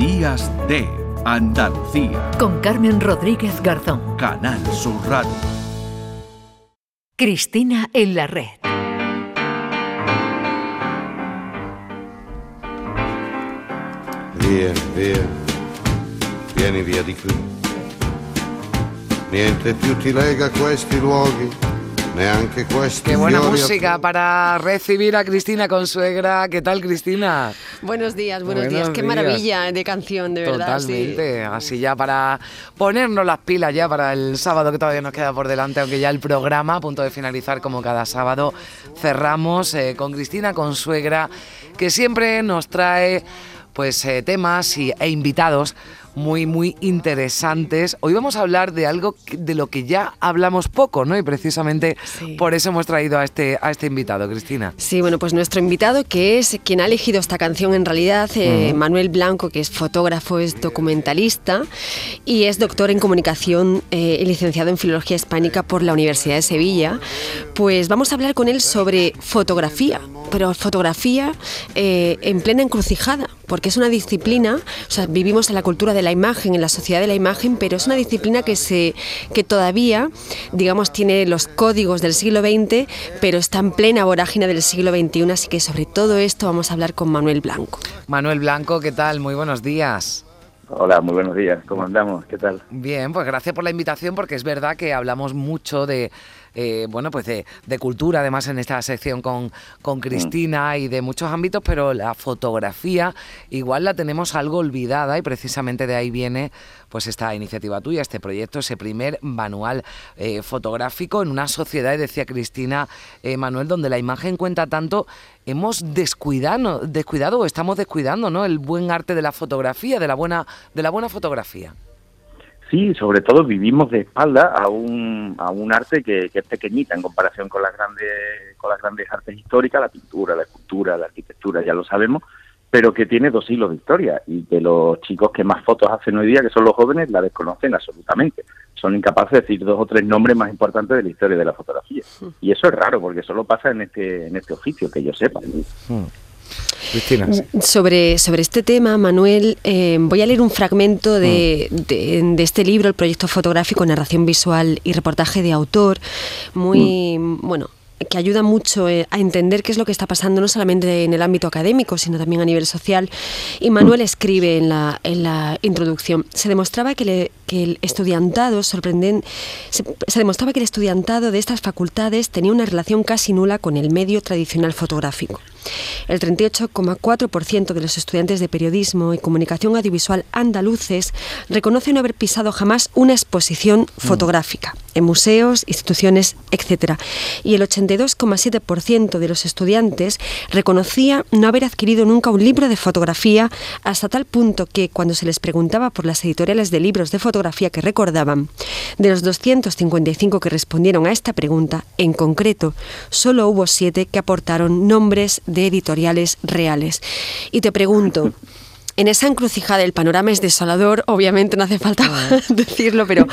Días de Andalucía. Con Carmen Rodríguez Garzón. Canal Sur Radio. Cristina en la red. Via, via, vieni via di qui. Niente più ti lega a questi luoghi, neanche questi Qué buena música para recibir a Cristina Consuegra. ¿Qué tal, Cristina? Buenos días, buenos, Buenos días. Qué maravilla de canción, de verdad. sí. Totalmente. Así ya para ponernos las pilas ya para el sábado que todavía nos queda por delante, aunque ya el programa a punto de finalizar como cada sábado cerramos eh, con Cristina Consuegra, que siempre nos trae pues eh, temas y- e invitados muy muy interesantes. Hoy vamos a hablar de algo de lo que ya hablamos poco, ¿no? Y precisamente Sí. por eso hemos traído a este a este invitado, Cristina. Sí, bueno, pues nuestro invitado, que es quien ha elegido esta canción en realidad, eh, Manuel Blanco, que es fotógrafo, es documentalista y es doctor en comunicación eh, y licenciado en filología hispánica por la Universidad de Sevilla, pues vamos a hablar con él sobre fotografía, pero fotografía eh, en plena encrucijada, porque es una disciplina, o sea, vivimos en la cultura de la imagen, en la sociedad de la imagen, pero es una disciplina que se que todavía, digamos, tiene los códigos del siglo XX, pero está en plena vorágine del siglo XXI, así que sobre todo esto vamos a hablar con Manuel Blanco. Manuel Blanco, ¿qué tal? Muy buenos días. Hola, muy buenos días. ¿Cómo andamos? ¿Qué tal? Bien, pues gracias por la invitación porque es verdad que hablamos mucho de eh, bueno pues de, de cultura además en esta sección con, con Cristina y de muchos ámbitos, pero la fotografía igual la tenemos algo olvidada y precisamente de ahí viene pues esta iniciativa tuya, este proyecto, ese primer manual eh, fotográfico en una sociedad, decía Cristina eh, Manuel, donde la imagen cuenta tanto, hemos descuidado, descuidado o estamos descuidando ¿no? el buen arte de la fotografía, de la buena, de la buena fotografía. Sí, sobre todo vivimos de espalda a un, a un arte que, que es pequeñita en comparación con las grandes con las grandes artes históricas, la pintura, la escultura, la arquitectura, ya lo sabemos, pero que tiene dos siglos de historia y que los chicos que más fotos hacen hoy día, que son los jóvenes, la desconocen absolutamente. Son incapaces de decir dos o tres nombres más importantes de la historia de la fotografía. Y eso es raro, porque solo pasa en este, en este oficio, que yo sepa. Cristina. Sobre, sobre este tema, Manuel, eh, voy a leer un fragmento de, de- de este libro, el proyecto fotográfico, narración visual y reportaje de autor, muy, bueno, que ayuda mucho eh, a entender qué es lo que está pasando no solamente en el ámbito académico, sino también a nivel social. Y Manuel escribe en la, en la introducción, se demostraba que, le- que el estudiantado sorprenden, se, se demostraba que el estudiantado de estas facultades tenía una relación casi nula con el medio tradicional fotográfico. El 38,4% de los estudiantes de periodismo y comunicación audiovisual andaluces reconoce no haber pisado jamás una exposición fotográfica en museos, instituciones, etc. Y el 82,7% de los estudiantes reconocía no haber adquirido nunca un libro de fotografía hasta tal punto que cuando se les preguntaba por las editoriales de libros de fotografía que recordaban, de los 255 que respondieron a esta pregunta, en concreto, solo hubo siete que aportaron nombres de editoriales reales. Y te pregunto, en esa encrucijada el panorama es desolador, obviamente no hace falta decirlo, pero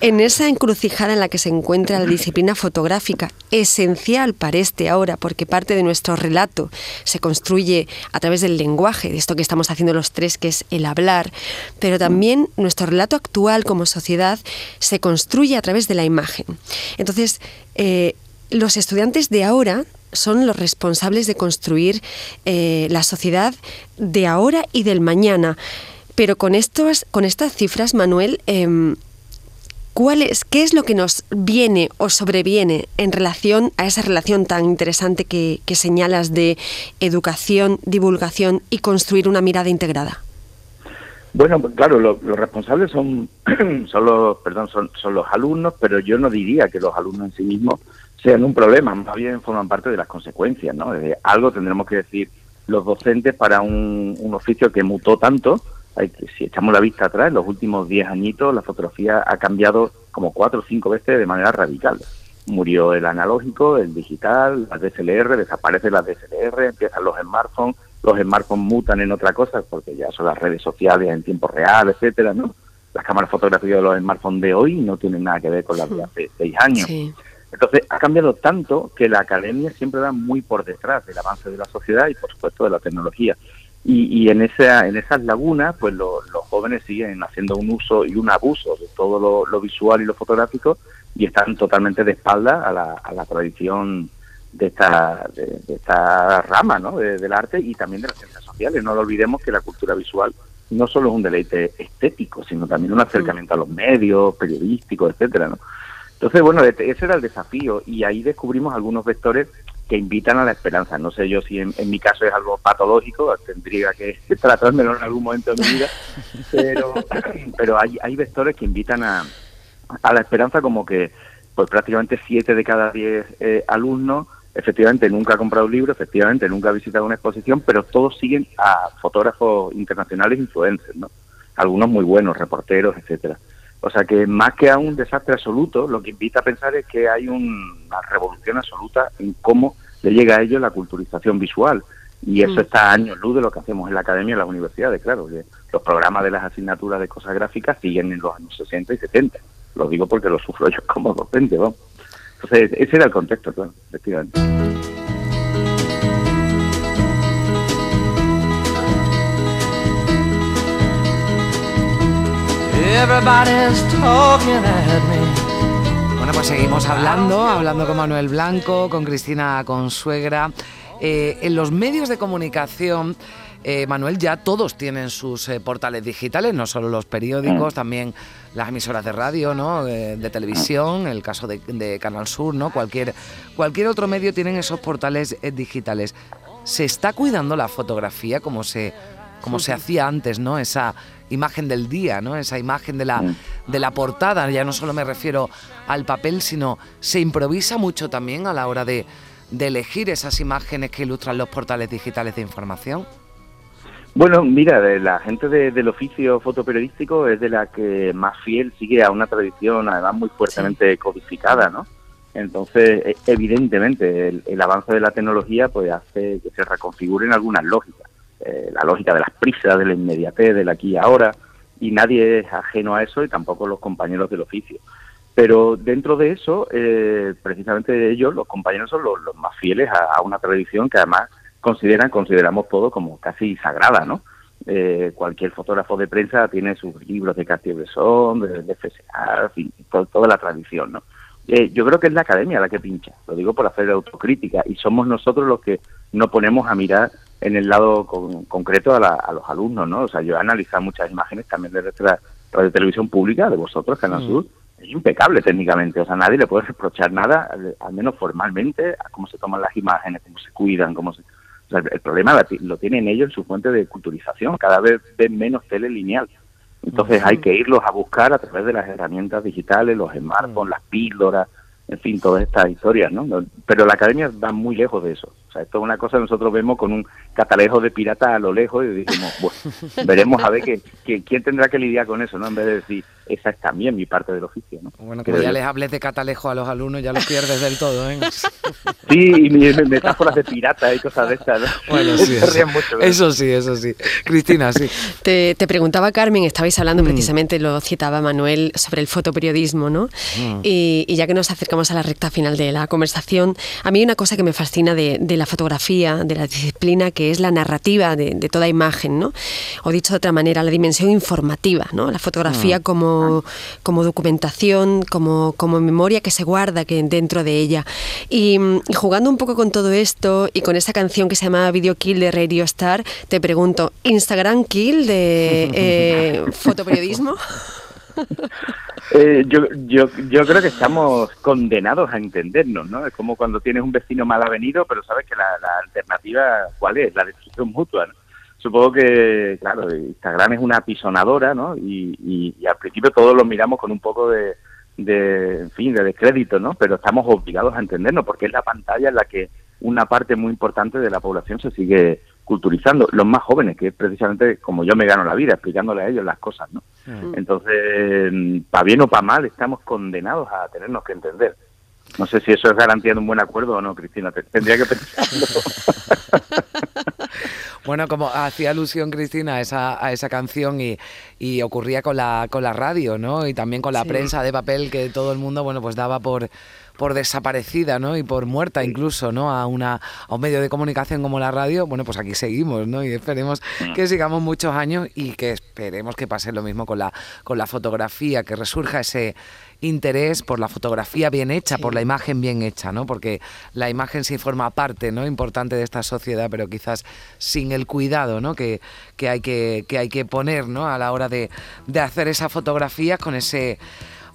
en esa encrucijada en la que se encuentra la disciplina fotográfica, esencial para este ahora, porque parte de nuestro relato se construye a través del lenguaje, de esto que estamos haciendo los tres, que es el hablar, pero también nuestro relato actual como sociedad se construye a través de la imagen. Entonces, eh, los estudiantes de ahora son los responsables de construir eh, la sociedad de ahora y del mañana. Pero con, estos, con estas cifras, Manuel, em, ¿cuál es, ¿qué es lo que nos viene o sobreviene en relación a esa relación tan interesante que, señalas de educación, divulgación y construir una mirada integrada? Bueno, pues claro, lo- los responsables son, son los, perdón, son los alumnos, pero yo no diría que los alumnos en sí mismos sean un problema, más bien forman parte de las consecuencias, ¿no? Algo tendremos que decir los docentes para un, un oficio que mutó tanto. Hay que- si echamos la vista atrás, en los últimos 10 añitos la fotografía ha cambiado como cuatro o cinco veces de manera radical. Murió el analógico, el digital, las DSLR, desaparecen las DSLR, empiezan los smartphones, los smartphones mutan en otra cosa porque ya son las redes sociales en tiempo real, etcétera, ¿no? Las cámaras fotográficas de los smartphones de hoy no tienen nada que ver con las de hace seis años. Sí. Entonces, ha cambiado tanto que la academia siempre va muy por detrás del avance de la sociedad y, por supuesto, de la tecnología. Y, en, esa, en esas lagunas, pues los jóvenes siguen haciendo un uso y un abuso de todo lo, visual y lo fotográfico y están totalmente de espalda a la, tradición de esta, de, esta rama ¿no? del arte y también de las ciencias sociales. No lo olvidemos que la cultura visual no solo es un deleite estético, sino también un acercamiento a los medios, periodísticos, etcétera, ¿no? Entonces, bueno, ese era el desafío y ahí descubrimos algunos vectores que invitan a la esperanza. No sé yo si en, mi caso es algo patológico, tendría que tratármelo en algún momento de mi vida, pero, pero hay, hay vectores que invitan a, a la esperanza como que pues prácticamente siete de cada diez eh, alumnos efectivamente nunca ha comprado un libro, efectivamente nunca ha visitado una exposición, pero todos siguen a fotógrafos internacionales influencers, ¿no? Algunos muy buenos, reporteros, etcétera. O sea que más que a un desastre absoluto, lo que invita a pensar es que hay una revolución absoluta en cómo le llega a ellos la culturización visual. Y eso mm. está a años luz de lo que hacemos en la academia y en las universidades, claro. Que los programas de las asignaturas de cosas gráficas siguen en los años 60 y 70. Lo digo porque lo sufro yo como docente, ¿no? Entonces, ese era el contexto, claro, efectivamente. Bueno, pues seguimos hablando, hablando con Manuel Blanco, con Cristina Consuegra. Eh, en los medios de comunicación, eh, Manuel, ya todos tienen sus eh, portales digitales, no solo los periódicos, también las emisoras de radio, ¿no? de televisión, el caso de, Canal Sur, ¿no? Cualquier, cualquier otro medio tienen esos portales digitales. ¿Se está cuidando la fotografía como se, como se hacía antes, ¿no? Esa imagen del día, ¿no? Esa imagen de la, de la portada, ya no solo me refiero al papel, sino se improvisa mucho también a la hora de, de elegir esas imágenes que ilustran los portales digitales de información. Bueno, mira, la gente del oficio fotoperiodístico es de la que más fiel sigue a una tradición, además muy fuertemente codificada, ¿no? Entonces, e, evidentemente, el, avance de la tecnología pues hace que se reconfiguren algunas lógicas. Eh, la lógica de las prisas, de la inmediatez, del aquí y ahora, y nadie es ajeno a eso y tampoco los compañeros del oficio. Pero dentro de eso, eh, precisamente ellos, los compañeros, son los, más fieles a, una tradición que además consideran, consideramos todo como casi sagrada, ¿no? Eh, cualquier fotógrafo de prensa tiene sus libros de Cartier-Bresson, de, de FSA, toda la tradición, ¿no? Eh, yo creo que es la academia la que pincha, lo digo por hacer autocrítica, y somos nosotros los que nos ponemos a mirar en el lado concreto a, los alumnos, ¿no? O sea, yo he analizado muchas imágenes también de nuestra radio televisión pública, de vosotros, Canal mm. Sur, es impecable técnicamente, o sea, nadie le puede reprochar nada, al menos formalmente, a cómo se toman las imágenes, cómo se cuidan, cómo se... O sea, el problema lo tienen ellos en su fuente de culturización, cada vez ven menos tele lineal. Entonces hay que irlos a buscar a través de las herramientas digitales, los smartphones, las píldoras, en fin, todas estas historias, ¿no? Pero la academia va muy lejos de eso. Esto es una cosa que nosotros vemos con un catalejo de pirata a lo lejos y decimos, bueno, veremos a ver que, quién tendrá que lidiar con eso, ¿no? En vez de decir, esa es también mi parte del oficio. ¿no? Bueno, como ya les hables de catalejo a los alumnos, ya los pierdes del todo, ¿eh? Sí, y metáforas de pirata y cosas de estas, ¿no? Bueno, sí, eso, sí, eso sí. Cristina, sí. Te, preguntaba Carmen, estabais hablando mm. precisamente, lo citaba Manuel, sobre el fotoperiodismo, ¿no? Mm. Y, ya que nos acercamos a la recta final de la conversación, a mí hay una cosa que me fascina de, la fotografía, de la disciplina, que es la narrativa de, toda imagen, ¿no? O dicho de otra manera, la dimensión informativa, ¿no? La fotografía mm. como como, documentación, como, como memoria que se guarda que dentro de ella. Y, jugando un poco con todo esto y con esa canción que se llama Video Kill de Radio Star, te pregunto, ¿Instagram Kill de eh, fotoperiodismo? Eh, yo, yo, yo creo que estamos condenados a entendernos, ¿no? Es como cuando tienes un vecino mal avenido, pero sabes que la, alternativa, ¿cuál es? La destrucción mutua, ¿no? supongo que, claro, Instagram es una apisonadora, ¿no? Y, al principio todos lo miramos con un poco de, de, en fin, de descrédito, ¿no? Pero estamos obligados a entendernos porque es la pantalla en la que una parte muy importante de la población se sigue culturizando, los más jóvenes, que es precisamente como yo me gano la vida, explicándole a ellos las cosas, ¿no? Entonces, para bien o para mal, estamos condenados a tenernos que entender. No sé si eso es garantía de un buen acuerdo o no, Cristina, tendría que pensarlo. Bueno, como hacía alusión Cristina a esa, a esa canción y, y ocurría con la, con la radio, ¿no? Y también con la Sí. prensa de papel que todo el mundo, bueno, pues daba por por desaparecida, ¿no? Y por muerta incluso, ¿no? A una a un medio de comunicación como la radio, bueno, pues aquí seguimos, ¿no? Y esperemos que sigamos muchos años y que esperemos que pase lo mismo con la con la fotografía, que resurja ese interés por la fotografía bien hecha, por la imagen bien hecha, ¿no? Porque la imagen sí forma parte, ¿no? Importante de esta sociedad, pero quizás sin el cuidado, ¿no? Que, que hay que, que hay que poner, ¿no? A la hora de, de hacer esa fotografía con ese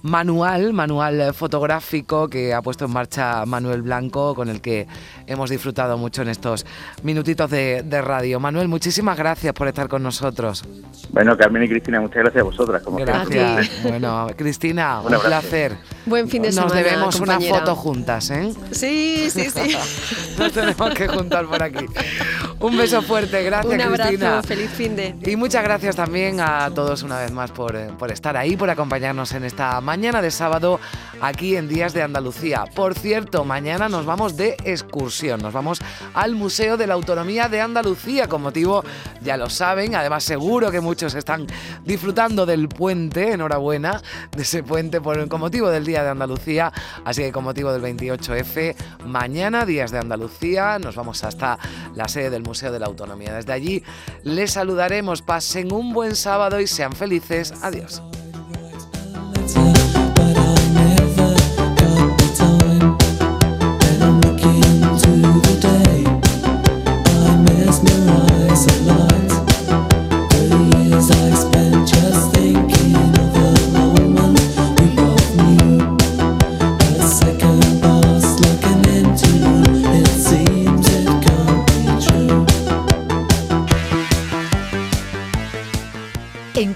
manual, manual eh, fotográfico que ha puesto en marcha Manuel Blanco, con el que hemos disfrutado mucho en estos minutitos de, de radio. Manuel, muchísimas gracias por estar con nosotros. Bueno, Carmen y Cristina, muchas gracias a vosotras. Como. Gracias. Bueno, Cristina, un placer. Buen fin de Nos semana. debemos una compañera. foto juntas, ¿eh? Sí, sí, sí. Nos tenemos que juntar por aquí. Un beso fuerte, gracias Un abrazo, Cristina. feliz fin de. Y muchas gracias también a todos una vez más por, eh, por estar ahí, por acompañarnos en esta mañana de sábado aquí en Días de Andalucía. Por cierto, mañana nos vamos de excursión, nos vamos al Museo de la Autonomía de Andalucía con motivo, ya lo saben, además seguro que muchos están disfrutando del puente, enhorabuena, de ese puente por, con motivo del Día de Andalucía, así que con motivo del 28F, mañana Días de Andalucía, nos vamos hasta la sede del Museo de la Autonomía. Desde allí les saludaremos, pasen un buen sábado y sean felices. Adiós.